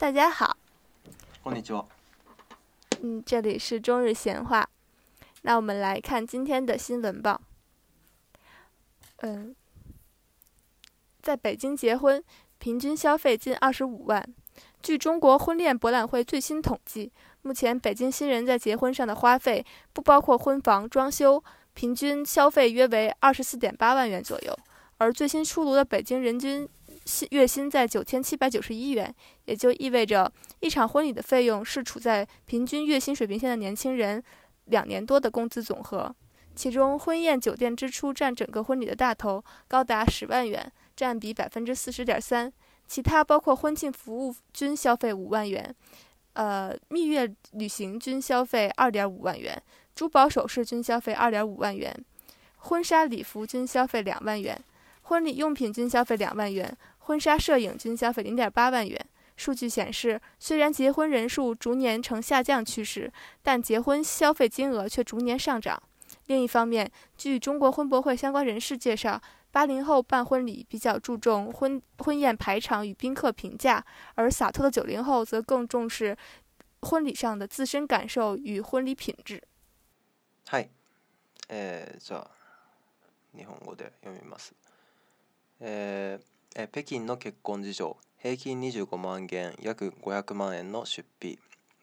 大家好。こんにちは。嗯，这里是中日闲话。那我们来看今天的新闻吧。嗯，在北京结婚，平均消费近25万。据中国婚恋博览会最新统计，目前北京新人在结婚上的花费，不包括婚房装修，平均消费约为24.8万元左右。而最新出炉的北京人均。月薪在九千七百九十一元，也就意味着一场婚礼的费用是处在平均月薪水平线的年轻人两年多的工资总和。其中，婚宴酒店支出占整个婚礼的大头，高达十万元，占比百分之四十点三。其他包括婚庆服务均消费五万元，呃，蜜月旅行均消费二点五万元，珠宝首饰均消费二点五万元，婚纱礼服均消费两万元，婚礼用品均消费两万元。婚纱摄影均消费零点八万元。数据显示，虽然结婚人数逐年呈下降趋势，但结婚消费金额却逐年上涨。另一方面，据中国婚博会相关人士介绍，八零后办婚礼比较注重婚婚宴排场与宾客评价，而洒脱的九零后则更重视婚礼上的自身感受与婚礼品质。嗨，呃，じゃ、日本語で読みます。え北京の結婚事情平均25万元約500万円の出費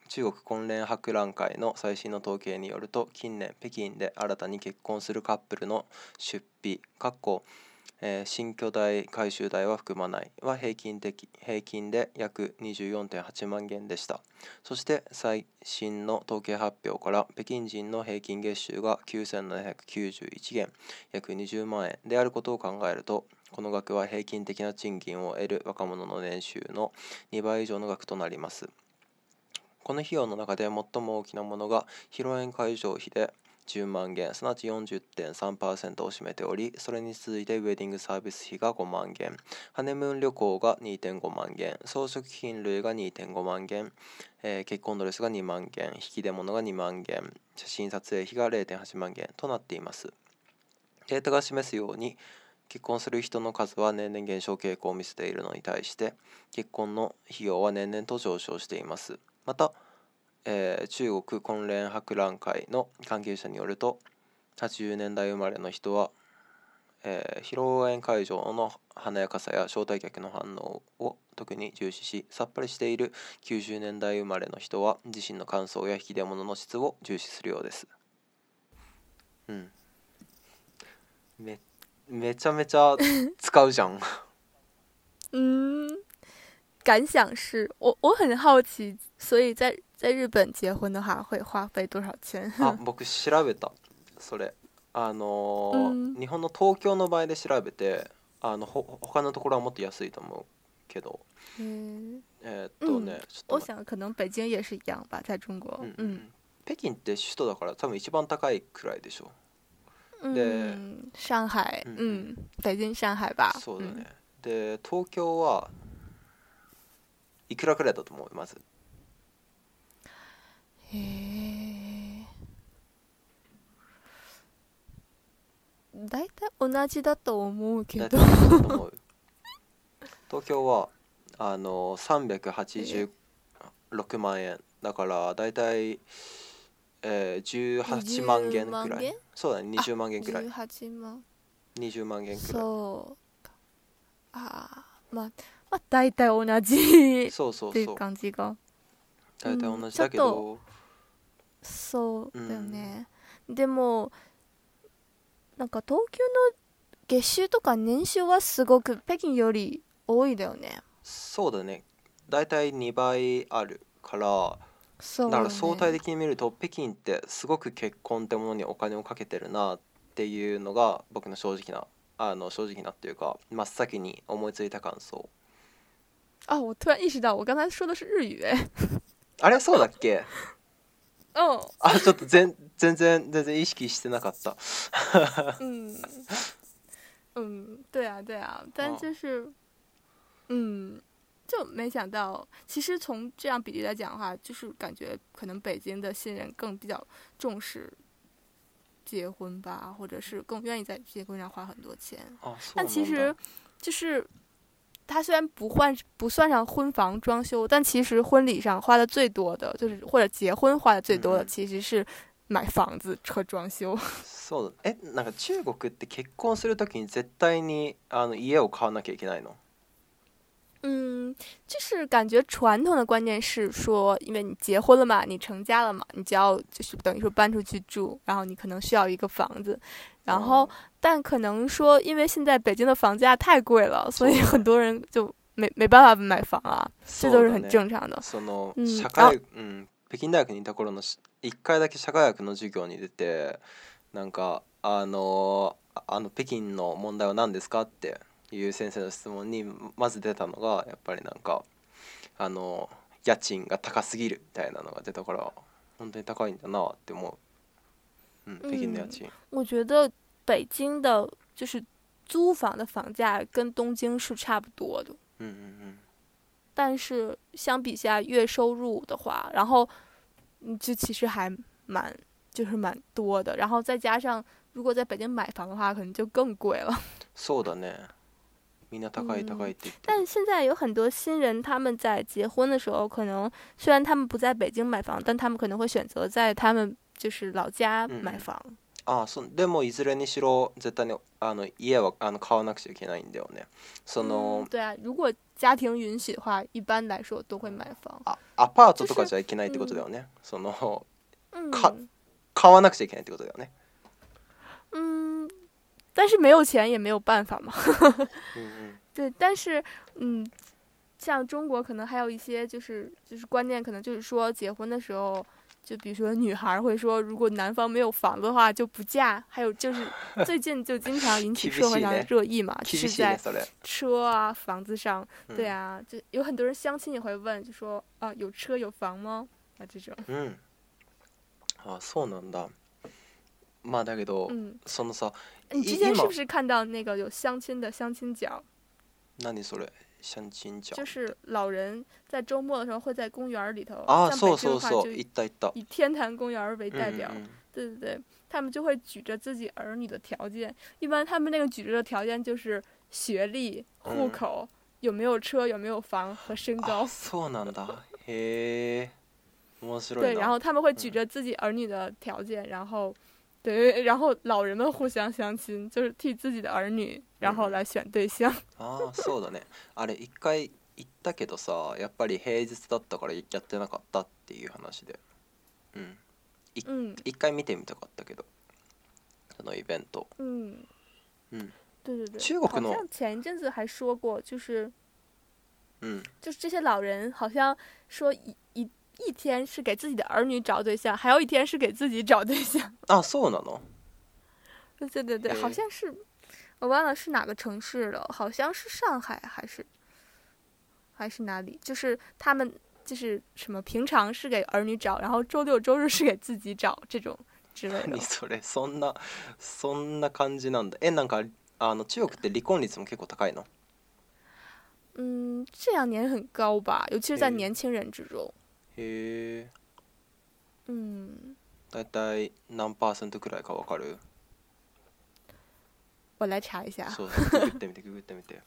中国婚恋博覧会の最新の統計によると近年北京で新たに結婚するカップルの出費かっこ、新居代改修代は含まないは平均的平均で約24.8万元でしたそして最新の統計発表から北京人の平均月収が9791元約20万円であることを考えるとこの額は平均的な賃金を得る若者の年収の2倍以上の額となります。この費用の中で最も大きなものが披露宴会場費で10万元すなわち40.3%を占めておりそれに続いてウェディングサービス費が5万元ハネムーン旅行が2.5万元装飾品類が2.5万元、えー、結婚ドレスが2万元引き出物が2万元写真撮影費が0.8万元となっていますデータが示すように結婚する人の数は年々減少傾向を見せているのに対して結婚の費用は年々と上昇していますまた、えー、中国婚恋博覧会の関係者によると80年代生まれの人は、えー、披露宴会場の華やかさや招待客の反応を特に重視しさっぱりしている90年代生まれの人は自身の感想や引き出物の質を重視するようですうんめちゃめちゃ使うじゃん。う ん。感想是我我很好奇，所以在在日本结婚的话会花费多少钱？あ、僕調べた。それあの日本の東京の場合で調べて、あのほ他のところはもっと安いと思うけど。えっとね、ちょっと我想可能北京也是一样吧，在中国。北京って首都だから多分一番高いくらいでしょう。で、上海、うん、北京、上海吧。そうだね。で、東京はいくらくらいだと思いますへえ。大体同じだと思うけど。東京はあの386万円だから大体。えー、18万元くらいそうだね20万元くらい18万20万元くらいそうああまあまあ大体同じそうそうっていう感じが大体同じだけど、うん、そうだよね、うん、でもなんか東京の月収とか年収はすごく北京より多いだよねそうだね大体2倍あるからそうね、だから相対的に見ると北京ってすごく結婚ってものにお金をかけてるなっていうのが僕の正直なあの正直なっていうか真っ先に思いついた感想あ我突然意识到我刚才说的是日语哎あれそうだっけ うんあちょっと全全然全然意識してなかった うん嗯嗯，对啊对啊，但就是，ん就没想到，其实从这样比例来讲的话，就是感觉可能北京的新人更比较重视结婚吧，或者是更愿意在结婚上花很多钱。哦，其实，就是他虽然不换不算上婚房装修，但其实婚礼上花的最多的就是，或者结婚花的最多的其实是买房子和装修。中国って結婚するときに絶対にあの家を買わなきゃいけないの？嗯，就是感觉传统的观念是说，因为你结婚了嘛，你成家了嘛，你就要就是等于说搬出去住，然后你可能需要一个房子，然后但可能说因为现在北京的房价太贵了，所以很多人就没没办法买房啊，这都是很正常的。その社会、嗯，北京大学にたの一回だけ社会学の授業に出て、なんかあのあの北京の問題はですかって。う先生的提问，先出的，出的是东京的物价，东ん的物价，东京的物价，东京的物价，东京的物价，东京的物价，东京ん物价，东京的物价，京的物价，东京的物价，东京的物价，东京的房价，东的物价，东京的物价，东的物价，东京的物价，东京的物的物价，东京的物价，东京的物价，的物价，东京的物价，东京京的物的物价，东京的物价，东う的物みんな高い高いってって、但现在有很多新人，他们在结婚的时候，可能虽然他们不在北京买房，但他们可能会选择在他们就是老家买房。嗯、ああ、そでもいずれにしろ絶対にあの家はあの買わなくちゃいけないんだよね。その、嗯、对啊，如果家庭允许的话，一般来说都会买房。あ、アパートとかじゃいけないってことだよね。その、か買わなくちゃいけないってことだよね。但是没有钱也没有办法嘛，嗯嗯，对，但是嗯，像中国可能还有一些就是就是观念，可能就是说结婚的时候，就比如说女孩会说，如果男方没有房子的话就不嫁，还有就是最近就经常引起 社会上的热议嘛，就是在车啊房子上，对啊，就有很多人相亲也会问，就说啊有车有房吗啊这种，嗯，あそうなんだ。まあだけどそのさ。你之前是不是看到那个有相亲的相亲角？那你说嘞，相亲角就是老人在周末的时候会在公园里头。啊，所以的话就以。一以天坛公园为代表，对对对，他们就会举着自己儿女的条件。一般他们那个举着的条件就是学历、户口、有没有车、有没有房和身高。错嘿，对，然后他们会举着自己儿女的条件，然后。对，然后老人们互相相亲，就是替自己的儿女，然后来选对象。あそうだね。あれ一回行ったけどさ、やっぱり平日だったから行ってなかったっていう話で、うん。一、一回見てみたかったけど、そのイベント。嗯。嗯，对对对。中国的。前一阵子还说过，就是，嗯，就是这些老人好像说一、一。一天是给自己的儿女找对象，还有一天是给自己找对象。啊，そうなの？对对对，好像是，我忘了是哪个城市了，好像是上海还是还是哪里？就是他们就是什么，平常是给儿女找，然后周六周日是给自己找这种之类的。それそんなそんな感じなんだ。え、なんかあの中国って離婚率も結構高いの？嗯，这两年很高吧，尤其是在年轻人之中。へえん大体何パーセントくらいかわかる我来查一下。そうググってみてググってみて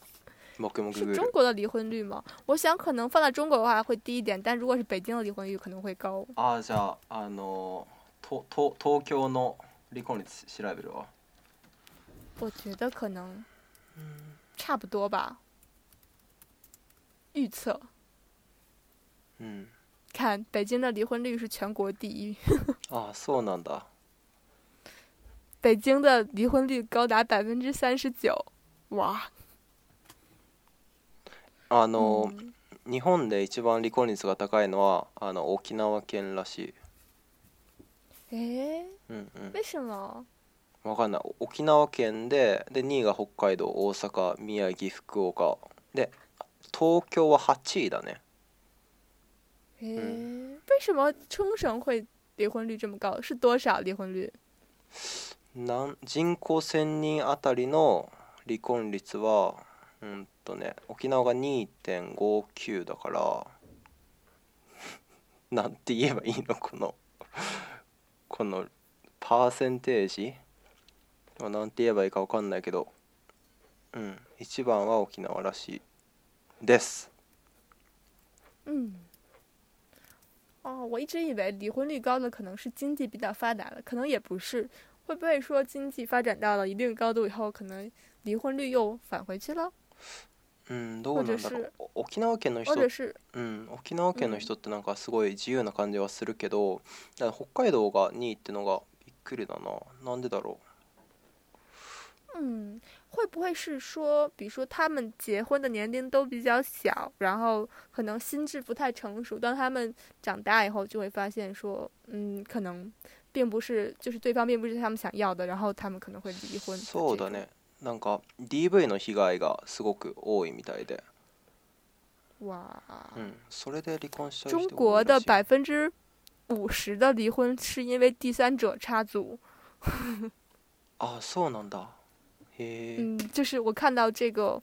も ググ中国の離婚率吗？我想可能放在中国的话会低一点，但如果是北京婚率可能会高。ああじゃああのとと東京の離婚率調べるわ我觉得可能差不多吧。预测，うん看北京的离婚率是全国第一。あ、そうなんだ。北京的离婚率高达百分之三十九。わ。あの、うん、日本で一番離婚率が高いのはあの沖縄県らしい。えー、うんうん。为什么？わかんない沖縄県でで二位が北海道大阪宮城福岡で東京は八位だね嗯，为什么冲绳会离婚率这么高？是多少离婚率？人口1000人あたりの離婚率は、うんとね、沖縄が2.59だから、なんて言えばいいのこのこのパーセンテージなんて言えばいいか分かんないけど、うん、一番は沖縄らしいです。うん哦，我一直以为离婚率高的可能是经济比较发达的，可能也不是。会不会说经济发展到了一定高度以后，可能离婚率又返回去了？嗯，どうなんだろう。沖縄県の人。或者是。嗯，沖縄県の人ってなんかすごい自由な感じはするけど、北海道が2位ってのがびっくりだな。なんでだろう。嗯，会不会是说，比如说他们结婚的年龄都比较小，然后可能心智不太成熟，当他们长大以后就会发现说，嗯，可能并不是就是对方并不是他们想要的，然后他们可能会离婚。中国的百分之五十的离婚是因为第三者插足。啊，そうなんだ。嗯，就是我看到这个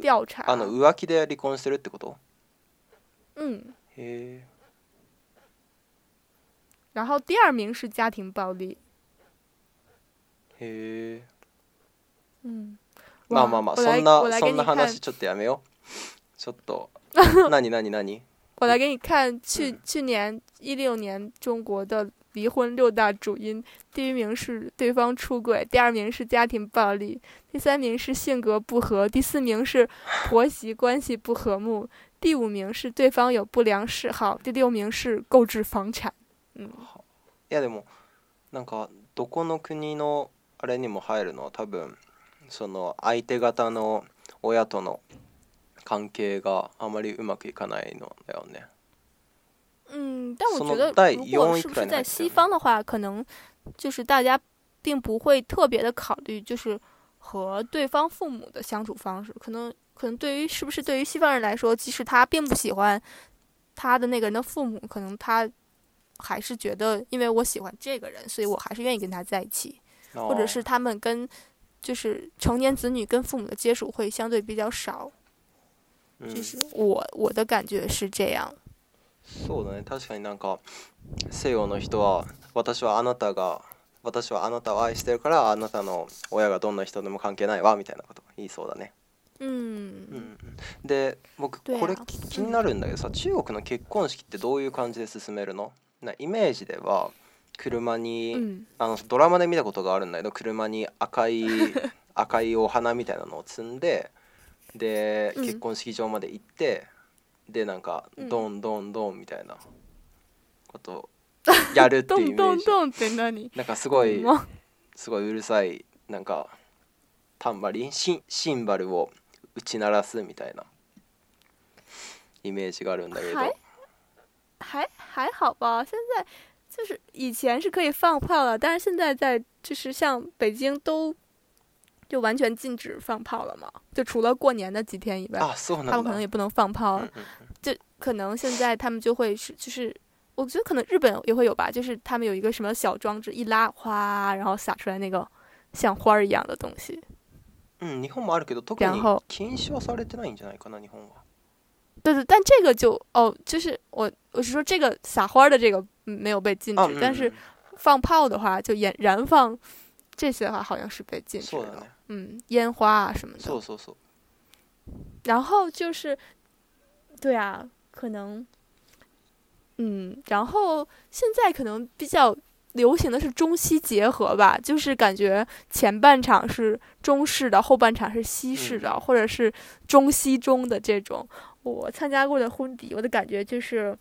调查，啊，那浮夸地离婚しるってこと？嗯。然后第二名是家庭暴力。嘿。嗯。嘛嘛嘛，そんなそんな話ちょっとやめよ。ちょっと。な に？な 我来给你看去去年一六年中国的。离婚六大主因，第一名是对方出轨，第二名是家庭暴力，第三名是性格不合，第四名是婆媳关系不和睦，第五名是对方有不良嗜好，第六名是购置房产。嗯，好，でもなんかどこの国のあれにも入るの多分その相手方の親との関係があまりうまくいかないのだよね。嗯，但我觉得，如果是不是在西方的话，可能就是大家并不会特别的考虑，就是和对方父母的相处方式。可能，可能对于是不是对于西方人来说，即使他并不喜欢他的那个人的父母，可能他还是觉得，因为我喜欢这个人，所以我还是愿意跟他在一起。或者是他们跟就是成年子女跟父母的接触会相对比较少。就是我我的感觉是这样。そうだね確かになんか西洋の人は私はあなたが私はあなたを愛してるからあなたの親がどんな人でも関係ないわみたいなこと言いそうだね。うん、うん、で僕これ気になるんだけどさ中国の結婚式ってどういう感じで進めるのなイメージでは車に、うん、あのドラマで見たことがあるんだけど車に赤い 赤いお花みたいなのを積んでで結婚式場まで行って、でなんかドンドンドンみたいなこと やるっていうイメージドンドンドンって何なんかすごいすごいうるさいなんかタンバリンシンバルを打ち鳴らすみたいなイメージがあるんだけど。还还好吧，现在就是以前是可以放炮但是现在在就是像北京都就完全禁止放炮了嘛，就除了过年的几天以外，他们可能也不能放炮。就可能现在他们就会是，就是我觉得可能日本也会有吧，就是他们有一个什么小装置，一拉哗，然后撒出来那个像花儿一样的东西。嗯，日本もあるけど特に禁止はされてないんじゃないかな日本は。对对，但这个就哦，就是我我是说这个撒花的这个没有被禁止，但是放炮的话，就燃燃放这些的话，好像是被禁止的。嗯，烟花啊什么的。然后就是，对啊，可能，嗯，然后现在可能比较流行的是中西结合吧，就是感觉前半场是中式的，后半场是西式的，或者是中西中的这种。我参加过的婚礼，我的感觉就是，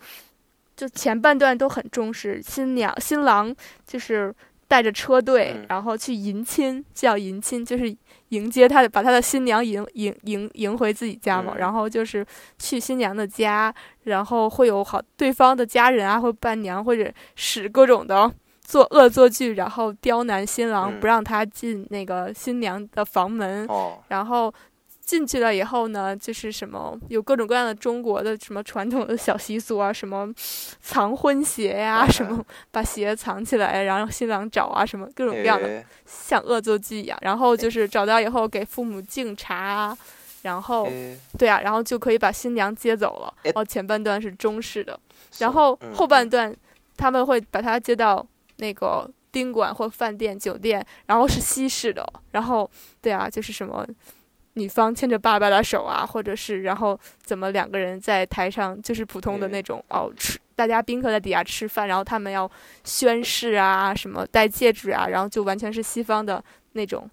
就前半段都很中式，新娘新郎就是。带着车队，然后去迎亲，叫迎亲，就是迎接他，把他的新娘迎迎迎迎回自己家嘛。然后就是去新娘的家，然后会有好对方的家人啊，或伴娘，或者使各种的做恶作剧，然后刁难新郎，不让他进那个新娘的房门。然后。进去了以后呢，就是什么有各种各样的中国的什么传统的小习俗啊，什么藏婚鞋呀，什么把鞋藏起来，然后新郎找啊，什么各种各样的像恶作剧一样。然后就是找到以后给父母敬茶，然后对啊，然后就可以把新娘接走了。然后前半段是中式的，然后后半段他们会把她接到那个宾馆或饭店、酒店，然后是西式的。然后对啊，就是什么。女方牵着爸爸的手啊，或者是然后怎么两个人在台上就是普通的那种哦吃，大家宾客在底下吃饭，然后他们要宣誓啊，什么戴戒指啊，然后就完全是西方的那种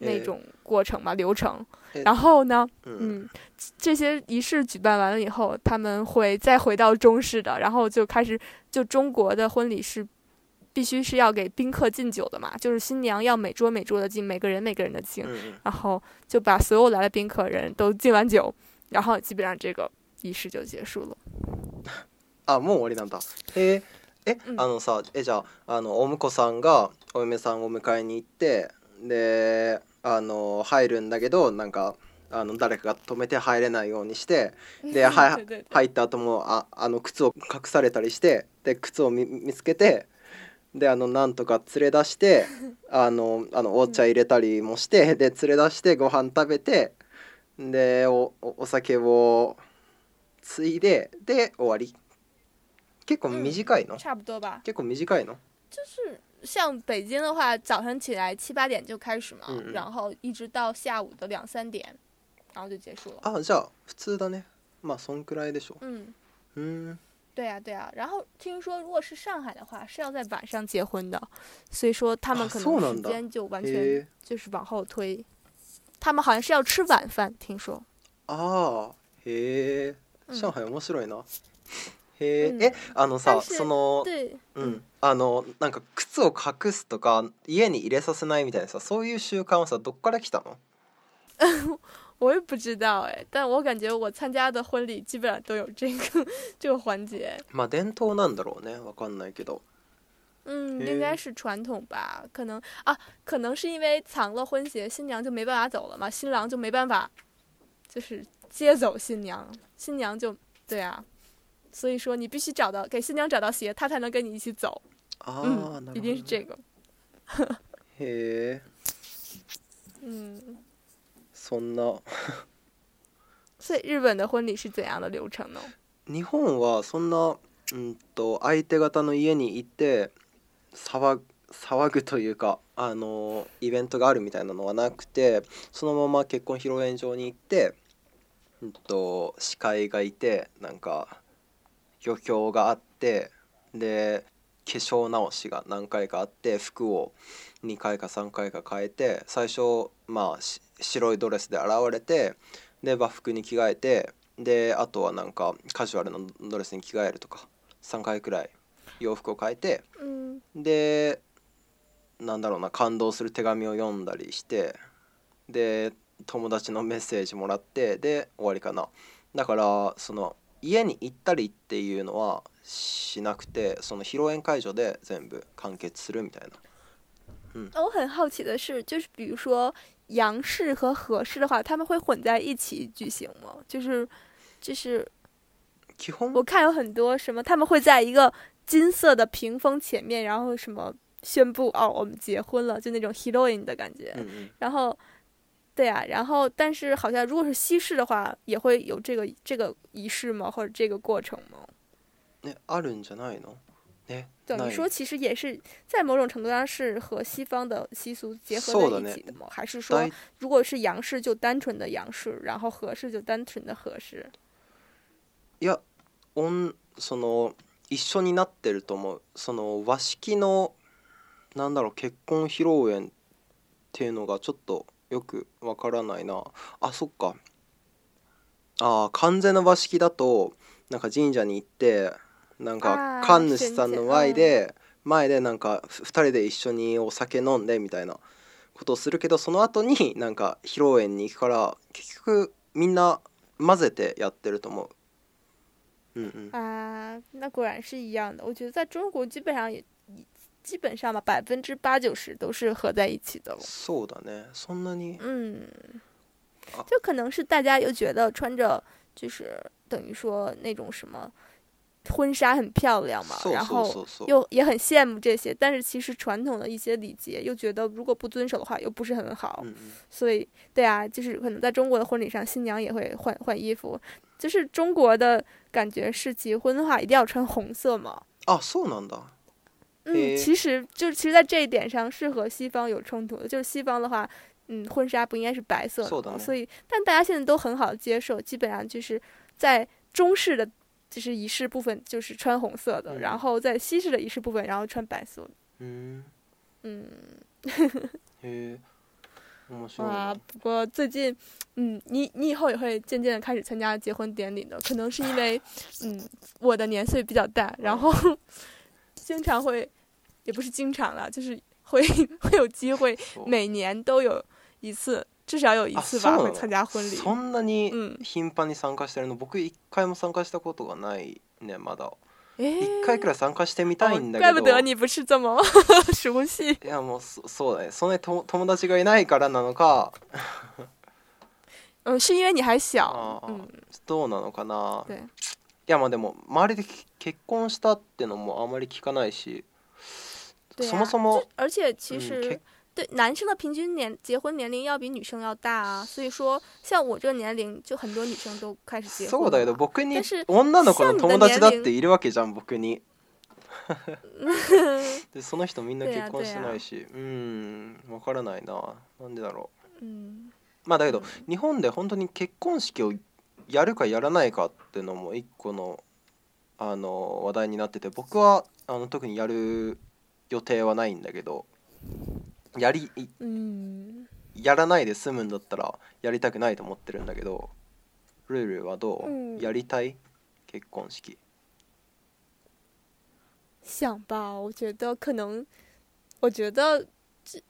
那种过程嘛流程。然后呢，嗯，这些仪式举办完了以后，他们会再回到中式的，然后就开始就中国的婚礼是。必须是要给宾客敬酒的嘛，就是新娘要每桌每桌的敬，每个人每个人的敬，然后就把所有来的宾客人都敬完酒，然后基本上这个仪式就结束了。あ、もう終わりなんだ。へ、え、あのさ、えじゃあ、あのお婿さんがお嫁さんを迎えに行って、であの入るんだけど、なんかあの誰かが止めて入れないようにして、では入った後もああの靴を隠されたりして、で靴を見見つけて。であのなんとか連れ出して あのあのお茶入れたりもしてで連れ出してご飯食べてでおお酒をついでで終わり結構短いの、結構短いの就是像北京的话，早起来七八点就开始嘛，然后一直到下午的两三点，然后就结束了。じゃあ普通だね。まあそんくらいでしょ。うん。うん。对呀，对呀，然后听说如果是上海的话，是要在晚上结婚的，所以说他们可能时间就完全就是往后推。他们好像是要吃晚饭，听说。啊，嘿，上海面白いな。へえ、あのさ、その、うん、あのなんか靴を隠すとか、家に入れさせないみたいなさ、そういう習慣はさ、どっから来たの？我也不知道哎，但我感觉我参加的婚礼基本上都有这个 这个环节。なんだろうね、わかんないけど。嗯，应该是传统吧？可能啊，可能是因为藏了婚鞋，新娘就没办法走了嘛，新郎就没办法，就是接走新娘。新娘就对啊，所以说你必须找到给新娘找到鞋，她才能跟你一起走。嗯、一定是这个。嘿。嗯。そんな 所以日本的婚礼是怎样的流程呢？日本はそんなうんと相手方の家に行って騒騒ぐというかあのイベントがあるみたいなのはなくてそのまま結婚披露宴場に行って、うんと、司会がいてなんか余興があってで化粧直しが何回かあって服を2回か3回か変えて最初まあ白いドレスで現れてで和服に着替えてであとはなんかカジュアルなドレスに着替えるとか3回くらい洋服を変えて、うん、でなんだろうな感動する手紙を読んだりしてで友達のメッセージもらってで終わりかなだからその家に行ったりっていうのはしなくてその披露宴会場で全部完結するみたいな。嗯，那我很好奇的是，就是比如说杨氏和和氏的话，他们会混在一起举行吗？就是，就是，我看有很多什么，他们会在一个金色的屏风前面，然后什么宣布哦，我们结婚了，就那种 heroine 的感觉。然后，对啊，然后但是好像如果是西式的话，也会有这个这个仪式吗？或者这个过程吗？那ね、等于说其实也是在某种程度上是和西方的习俗结合在一起的嘛？还是说，如果是洋式就单純的洋式，然後和式就单純的和式？いや、おんその一緒になってると思う。その和式のなんだろう結婚披露宴っていうのがちょっとよくわからないな。あ、そっか。あ、完全な和式だとなんか神社に行って。なんか神主さんの前で前でなんか2人で一緒にお酒飲んでみたいなことをするけどその後になんか披露宴に行くから結局みんな混ぜてやってると思う。嗯嗯啊，那果然是一样的。我觉得在中国基本上也基本上吧，百分之八九十都是合在一起的。そうだね、そんなに。嗯，就可能是大家又觉得穿着就是等于说那种什么婚纱很漂亮嘛，然后又也很羡慕这些，但是其实传统的一些礼节又觉得如果不遵守的话又不是很好，所以对啊，就是可能在中国的婚礼上，新娘也会换换衣服，就是中国的感觉是结婚的话一定要穿红色嘛。哦，素能的。嗯，其实就其实，在这一点上是和西方有冲突的，就是西方的话，嗯，婚纱不应该是白色的，所以，但大家现在都很好接受，基本上就是在中式的。就是仪式部分，就是穿红色的，然后在西式的仪式部分，然后穿白色。嗯，嗯，哇！不过最近，嗯，你你以后也会渐渐开始参加结婚典礼的，可能是因为，嗯，我的年岁比较大，然后 经常会，也不是经常了，就是会会有机会，每年都有一次。至少有一次吧会参加婚礼。そんなに頻繁に参加してるの、うん、僕一回も参加したことがないねまだ。一、回くらい参加してみたいんだけど。怪不得你不是这么 熟悉。いやもうそうだね。そんなに友達がいないからなのか。う ん、是因为你还小。うん、どうなのかな。いやまあでも周りで結婚したってのもあまり聞かないし。そもそも。而且其实、うん对男生的平均年结婚年龄要比女生要大啊，所以说像我这个年龄就很多女生都开始结婚。そうだけど僕に女の子の友達だっているわけじゃん僕に。でその人みんな結婚してないし、うんわからないななんでだろう。まあだけど、日本で本当に結婚式をやるかやらないかっていうのも一個のあの話題になってて僕はあの特にやる予定はないんだけど。やり、やらないで済むんだったらやりたくないと思ってるんだけど、ルルはどう？やりたい？結婚式？想吧，我觉得可能，我觉得，就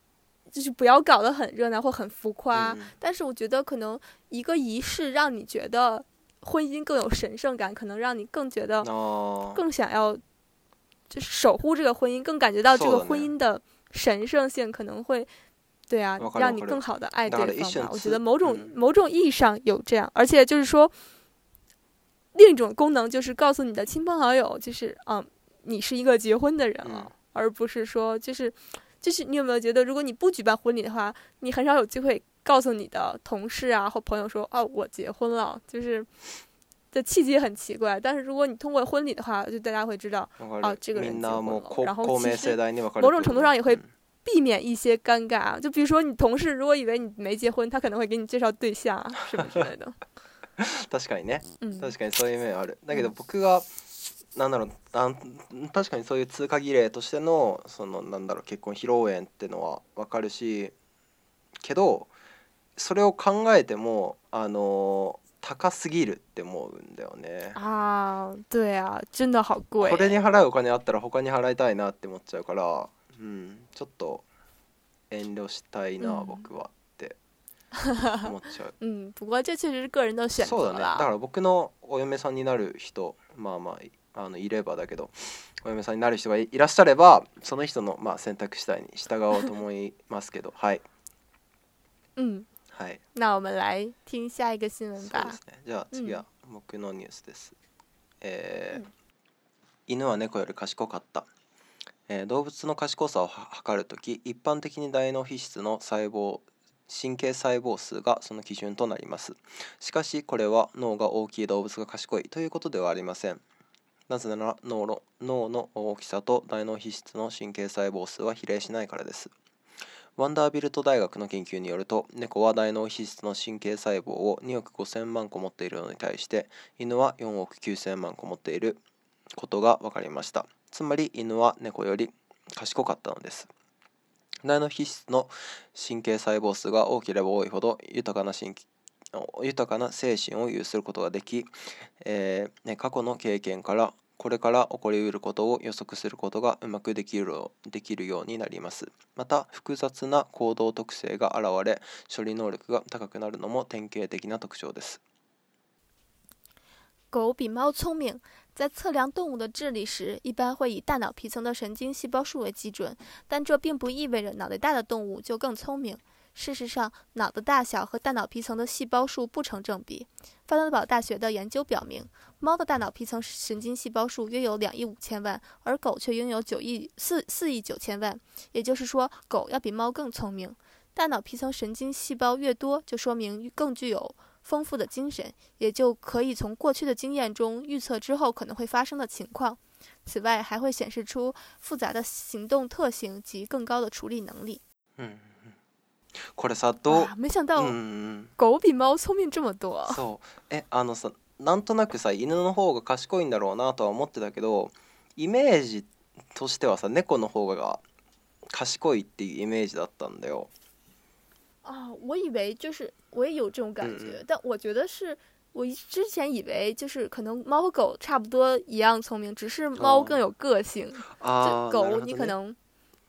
就是不要搞得很热闹或很浮夸。但是我觉得可能一个仪式让你觉得婚姻更有神圣感，可能让你更觉得更想要，就是守护这个婚姻，更感觉到这个婚姻的。神圣性可能会，对啊，让你更好的爱对方吧。我觉得某种某种意义上有这样，而且就是说，另一种功能就是告诉你的亲朋好友，就是嗯，你是一个结婚的人了，而不是说就是就是你有没有觉得，如果你不举办婚礼的话，你很少有机会告诉你的同事啊或朋友说，哦，我结婚了，就是。的契机很奇怪，但是如果你通过婚礼的话，就大家会知道啊，这个结婚了，然后其实某种程度上也会避免一些尴尬，就比如说你同事如果以为你没结婚，他可能会给你介绍对象，什么之类的。確かにね。確かにそういう面ある。だけど僕がなんだろう、確かにそういう通貨規律としてのそのなんだろう結婚披露宴ってのは分かるし、けどそれを考えてもあの。高すぎるって思うんだよねああ对啊真的好贵これに払うお金あったら他に払いたいなって思っちゃうからうんちょっと遠慮したいな、僕はって 思っちゃううん不过这确实是个人的选择そうだねだから僕のお嫁さんになる人まあまああのいればだけどお嫁さんになる人がいらっしゃればその人のまあ選択次第に従おうと思いますけどはいうんはい。那我们来听下一个新闻吧。そうですね。じゃあ次は僕のニュースです。えー、犬は猫より賢かった。えー、動物の賢さを測るとき、一般的に大脳皮質の細胞神経細胞数がその基準となりますしかしこれは脳が大きい動物が賢いということではありませんなぜなら脳の脳の大きさと大脳皮質の神経細胞数は比例しないからですワンダービルト大学の研究によると猫は大脳皮質の神経細胞を2億5000万個持っているのに対して犬は4億9000万個持っていることが分かりましたつまり犬は猫より賢かったのです大脳皮質の神経細胞数が多ければ多いほど豊かな神経豊かな精神を有することができ、えー過去の経験からこれから起こりうることを予測することがうまくできるできるようになりますまた複雑な行動特性が現れ処理能力が高くなるのも典型的な特徴です狗比猫聪明，在测量动物的智力时，一般会以大脑皮层的神经细胞数为基准，但这并不意味着脑袋大的动物就更聪明。事实上，脑的大小和大脑皮层的细胞数不成正比。范德堡大学的研究表明，猫的大脑皮层神经细胞数约有两亿五千万，而狗却拥有九亿四四亿九千万。也就是说，狗要比猫更聪明。大脑皮层神经细胞越多，就说明更具有丰富的精神，也就可以从过去的经验中预测之后可能会发生的情况。此外，还会显示出复杂的行动特性及更高的处理能力。嗯。これさどう没想到、狗比猫聪明这么多。そうえあのさなんとなくさ犬の方が賢いんだろうなとは思ってたけどイメージとしてはさ猫の方が賢いっていうイメージだったんだよ。啊，我以为就是我也有这种感觉，嗯、但我觉得是我之前以为就是可能猫和狗差不多一样聪明，只是猫更有个性。啊，狗你可能、ね、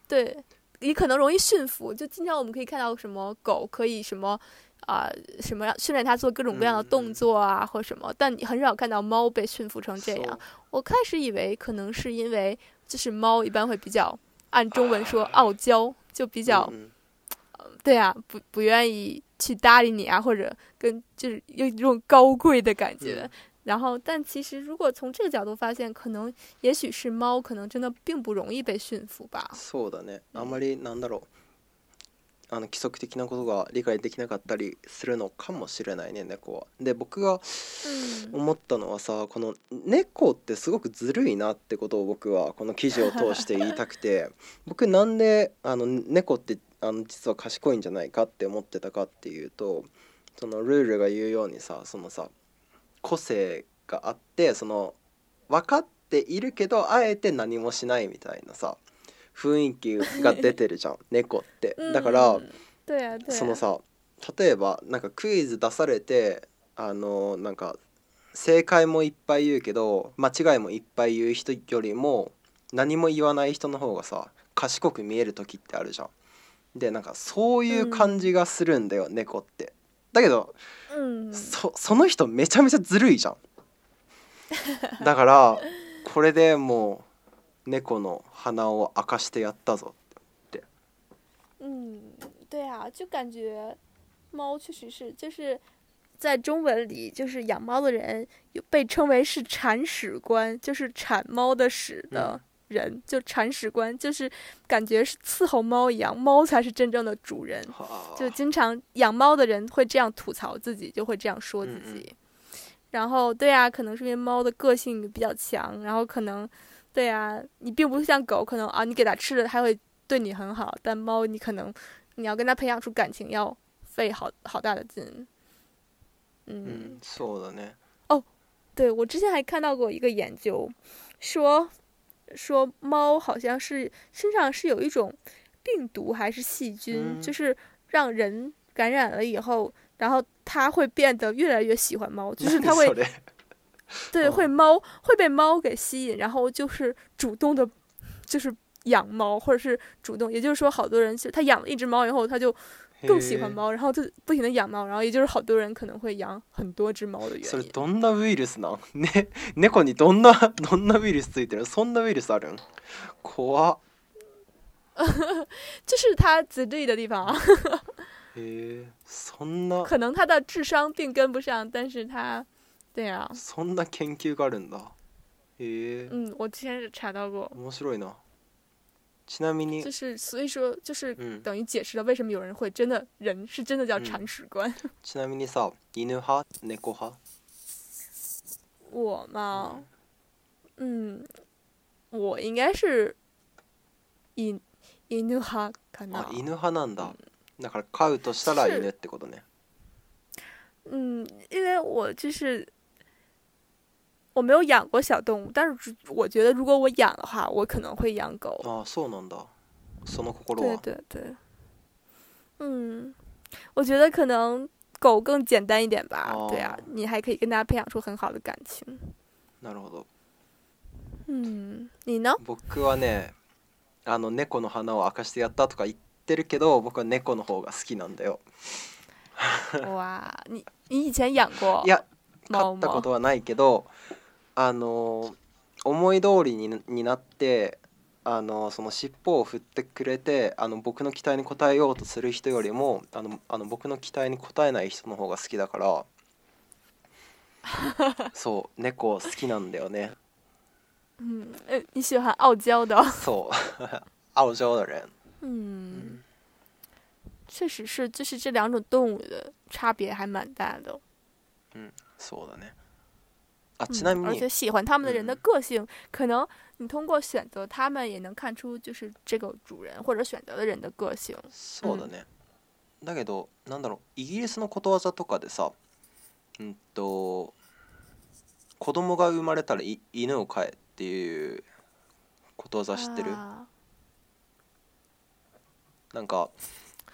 对。你可能容易驯服，就经常我们可以看到什么狗可以什么，啊，什么样训练它做各种各样的动作啊，或什么，但你很少看到猫被驯服成这样。我开始以为可能是因为就是猫一般会比较按中文说傲娇，就比较，对啊，不不愿意去搭理你啊，或者跟就是有一种高贵的感觉。然后，但其实如果从这个角度发现，可能也许是猫，可能真的并不容易被驯服吧。そうだね。あんまりなんだろう。あの規則的なことが理解できなかったりするのかもしれないね猫は。で僕が思ったのはさ、うこの猫ってすごくずるいなってことを僕はこの記事を通して言いたくて 僕なんであの猫ってあの実は賢いんじゃないかって思ってたかっていうとそのルールが言うようにさそのさ個性があってその分かっているけどあえて何もしないみたいなさ雰囲気が出てるじゃん 猫ってだから、そのさ例えばなんかクイズ出されてあのなんか正解もいっぱい言うけど間違いもいっぱい言う人よりも何も言わない人の方がさ賢く見える時ってあるじゃん。でなんかそういう感じがするんだよ、うん、猫って。だけど、うん、そその人めちゃめちゃずるいじゃん だからこれでもう猫の鼻を明かしてやったぞってう嗯，对啊，就感觉猫确实是，就是在中文里，就是养猫的人有被称为是铲屎官，就是铲猫的屎的。人就铲屎官就是感觉是伺候猫一样，猫才是真正的主人。就经常养猫的人会这样吐槽自己，就会这样说自己。然后，对呀，可能是因为猫的个性比较强，然后可能，对呀，你并不像狗，可能啊，你给它吃的，它会对你很好，但猫，你可能你要跟它培养出感情要费好好大的劲。嗯，哦，对，我之前还看到过一个研究，说。说猫好像是身上是有一种病毒还是细菌，就是让人感染了以后，然后它会变得越来越喜欢猫，就是它会，对，会猫会被猫给吸引，然后就是主动的，就是养猫或者是主动，也就是说，好多人其实他养了一只猫以后，他就。更喜欢猫，然后就不停的养猫，然后也就是好多人可能会养很多只猫的原因。所どんなウイルスな ね、猫にどんなどんなウイルスついてる？そんなウイルスある？怖。是他自律的地方 そんな。可能他的智商并跟不上，但是他这啊。そんな研究があるんだ。へ。嗯，我之前是查到过。面白いな。就是，所以说，就是等于解释了为什么有人会真的人是真的叫铲屎官。ちなみにさ、犬は、猫は。我嘛，嗯，我应该是，い、犬はかな。犬派なんだ。だから飼うとしたら犬ってことね。嗯，因为我就是。我没有养过小动物，但是我觉得如果我养的话，我可能会养狗。啊，そうなんだ。その心は。对对对。嗯，我觉得可能狗更简单一点吧。对啊，你还可以跟它培养出很好的感情。なるほど。嗯，你呢？僕はね、あの猫の鼻を赤してやったとか言ってるけど、僕は猫の方が好きなんだよ。哇 你你以前养过？いや、飼ったことはないけど。あの思い通りにになってあのその尻尾を振ってくれてあの僕の期待に応えようとする人よりもあのあの僕の期待に応えない人の方が好きだから そう猫好きなんだよね。うん、え、你喜欢傲娇的。そう，傲 娇的人。嗯，确实是，就是这两种动物的差别还蛮大的。嗯，そうだね。啊，嗯，而且喜欢他们的人的个性，嗯、可能你通过选择他们也能看出，就是这个主人或者的人的性。そうだね。だけど、なんだろう、イギリスのことわざとかでさ、うんと子供が生まれたら犬を飼えっていうことわざ知ってる？なんか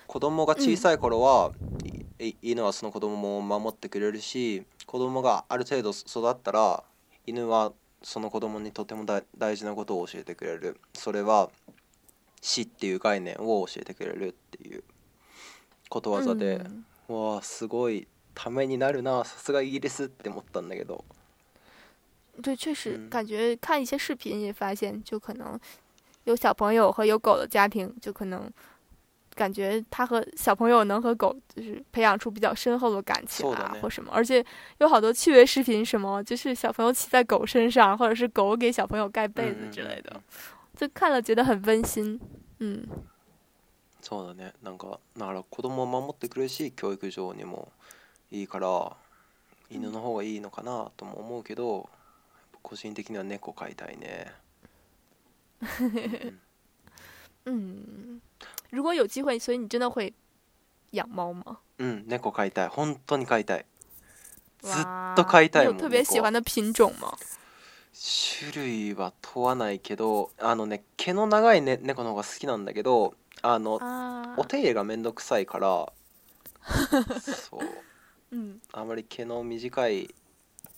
子供が小さい頃は、うん、犬はその子供も守ってくれるし。子供がある程度育ったら犬はその子供にとても大事なことを教えてくれるそれは死っていう概念を教えてくれるっていうことわざで、うん、わあすごいためになるなさすがイギリスって思ったんだけど。对，确实感觉看一些视频也发现，就可能有小朋友和有狗的家庭，就可能感觉他和小朋友能和狗就是培养出比较深厚的感情啊，或什么，而且有好多趣味视频，什么就是小朋友骑在狗身上，或者是狗给小朋友盖被子之类的，就看了觉得很温馨。嗯。そうだね。なんか、ら子供を守ってくれるし、教育上にもいいから、犬の方がいいのかなとも思うけど、個人的には猫飼いたいね。如果有机会，所以你真的会养猫吗？嗯，猫飼いたい。本当に飼いたい。ずっと飼いたいもん。有特别喜欢的品种吗？種類は問わないけど、あのね毛の長いね猫の方が好きなんだけど、あのお手入れがめんどくさいから、そう、うん、あまり毛の短い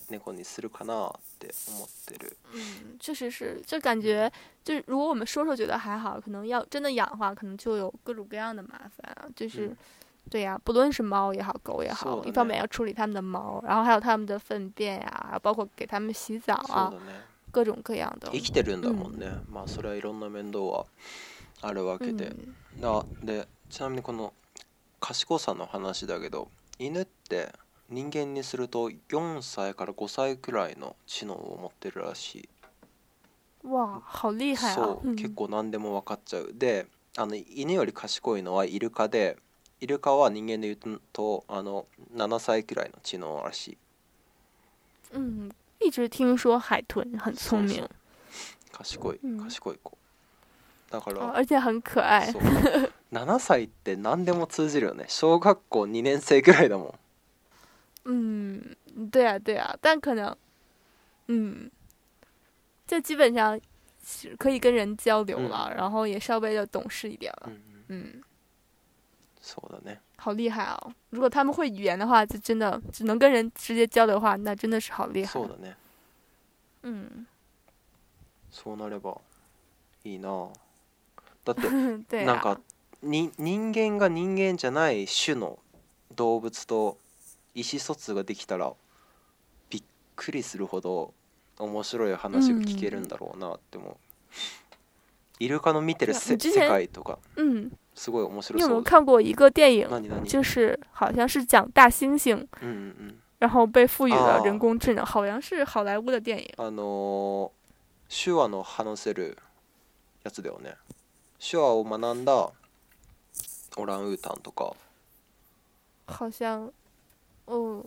猫にするかなって思ってる。嗯，确实是，就感觉就是如果我们说说觉得还好，可能要真的养的话，可能就有各种各样的麻烦啊，就是。嗯对呀、啊，不论是猫也好，狗也好，一方面要处理它们的毛，然后还有它们的粪便呀、啊，包括给它们洗澡啊，各种各样的。生きてるんだもんね。まあそれはいろんな面倒はあるわけで、だでちなみにこの賢さの話だけど、犬って人間にすると4歳から5歳くらいの知能を持ってるらしいわあ好厉害そう、結構何でも分かっちゃうであの犬より賢いのはイルカでイルカは人間で言うとあの7歳くらいの知能らしいうん一直听说海豚很聪明賢い賢い子、だから、而且很可愛7歳って何でも通じるよね小学校2年生くらいだもん嗯，对啊，对啊，但可能，嗯，就基本上，可以跟人交流了，然后也稍微的懂事一点了，嗯。そうだね。好厉害啊！如果他们会语言的话，就真的只能跟人直接交流的话，那真的是好厉害。そうだね。嗯。そうなればいいな。だって なんか人人間が人間じゃない種の動物と。意思疎通ができたらびっくりするほど面白い話が聞けるんだろうなって思う。イルカの見てる世界とか，ん、すごい面白い。你有没看过一个电影？就是好像是讲大猩猩，嗯嗯，然后被赋予了人工智能，好像是好莱坞的电影。あの手話の話せるやつだよね。手話を学んだオランウータンとか。好像哦，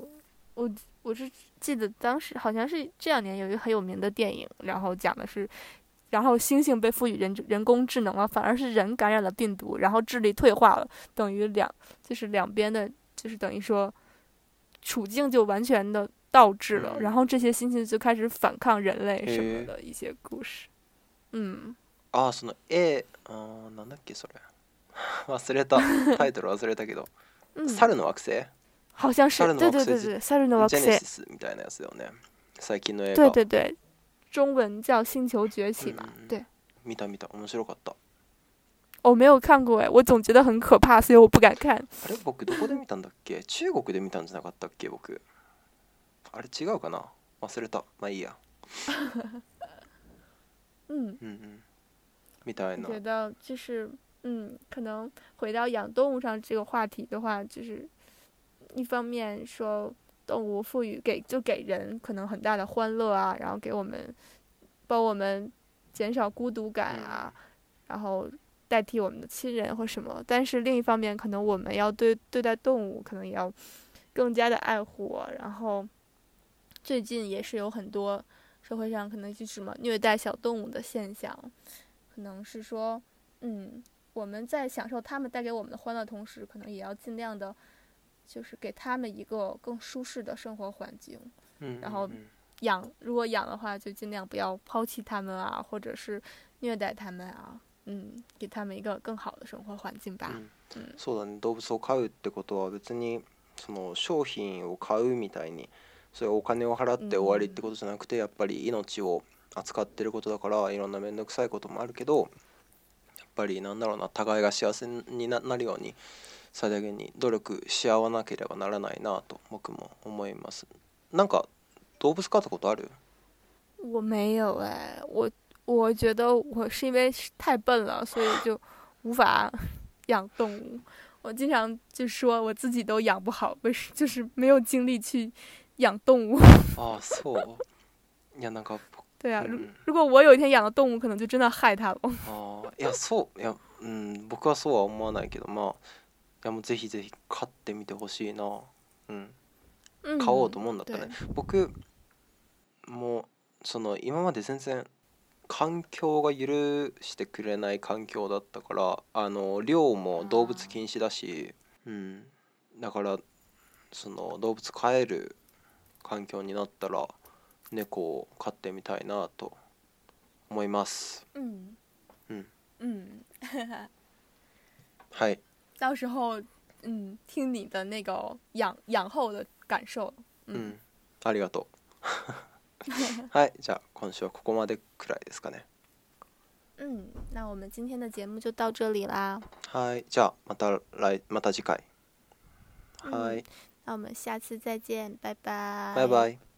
我我是记得当时好像是这两年有一个很有名的电影，然后讲的是，然后猩猩被赋予人人工智能了，反而是人感染了病毒，然后智力退化了，等于两就是两边的，就是等于说处境就完全的倒置了，然后这些猩猩就开始反抗人类什么的一些故事。嗯。啊なんだっけそれ？忘れた。タイトル忘れたけど。の惑星。好像是对对对对，《三日のワク对对对，中文叫《星球崛起》嘛，对。見た見た、面白かった。我没有看过哎，我总觉得很可怕，所以我不敢看。あれ僕どこで見たんだっけ？中国で見たんじゃなかったっけ？僕。あれ違うかな？忘れた。まあいいや。うん。たいな。我觉得就是，嗯，可能回到养动物上这个话题的话，就是。一方面说动物赋予给就给人可能很大的欢乐啊，然后给我们帮我们减少孤独感啊，然后代替我们的亲人或什么。但是另一方面，可能我们要对对待动物可能也要更加的爱护。然后最近也是有很多社会上可能就什么虐待小动物的现象，可能是说，嗯，我们在享受他们带给我们的欢乐同时，可能也要尽量的。就是给他们一个更舒适的生活环境，嗯，然后养，如果养的话，就尽量不要抛弃他们啊，或者是虐待他们啊，嗯，给他们一个更好的生活环境吧。嗯，そうだね。動物を飼うってことは別にその商品を買うみたいに、それお金を払って終わりってことじゃなくて、やっぱり命を扱ってることだから、いろんな面倒くさいこともあるけど、やっぱりなんだろうな、互いが幸せにななるように。最大限に努力し合わなければならないなと僕も思いますなんか動物飼ったことある我没有哎我我觉得我是因为太笨了所以就无法养动物我经常就说我自己都养不好为什就是没有精力去养动物あそういやんか 对啊，如如果我有一天养了动物，可能就真的害它了。ああ、いやそういや、うん、僕はそうは思わないけど、まあやもうぜひぜひ買ってみてほしいなうん買おうと思うんだったね、僕もその今まで全然環境が許してくれない環境だったからあの量も動物禁止だし、うん、だからその動物飼える環境になったら猫を飼ってみたいなと思います。うん、うん、うん、はい到时候，嗯，听你的那个养养后的感受，嗯。ありがとう。はい、じゃあ今週はここまでくらいですかね。嗯，那我们今天的节目就到这里啦。はい、じゃあまた来、また次回。はい。那我们下次再见，拜拜。拜拜。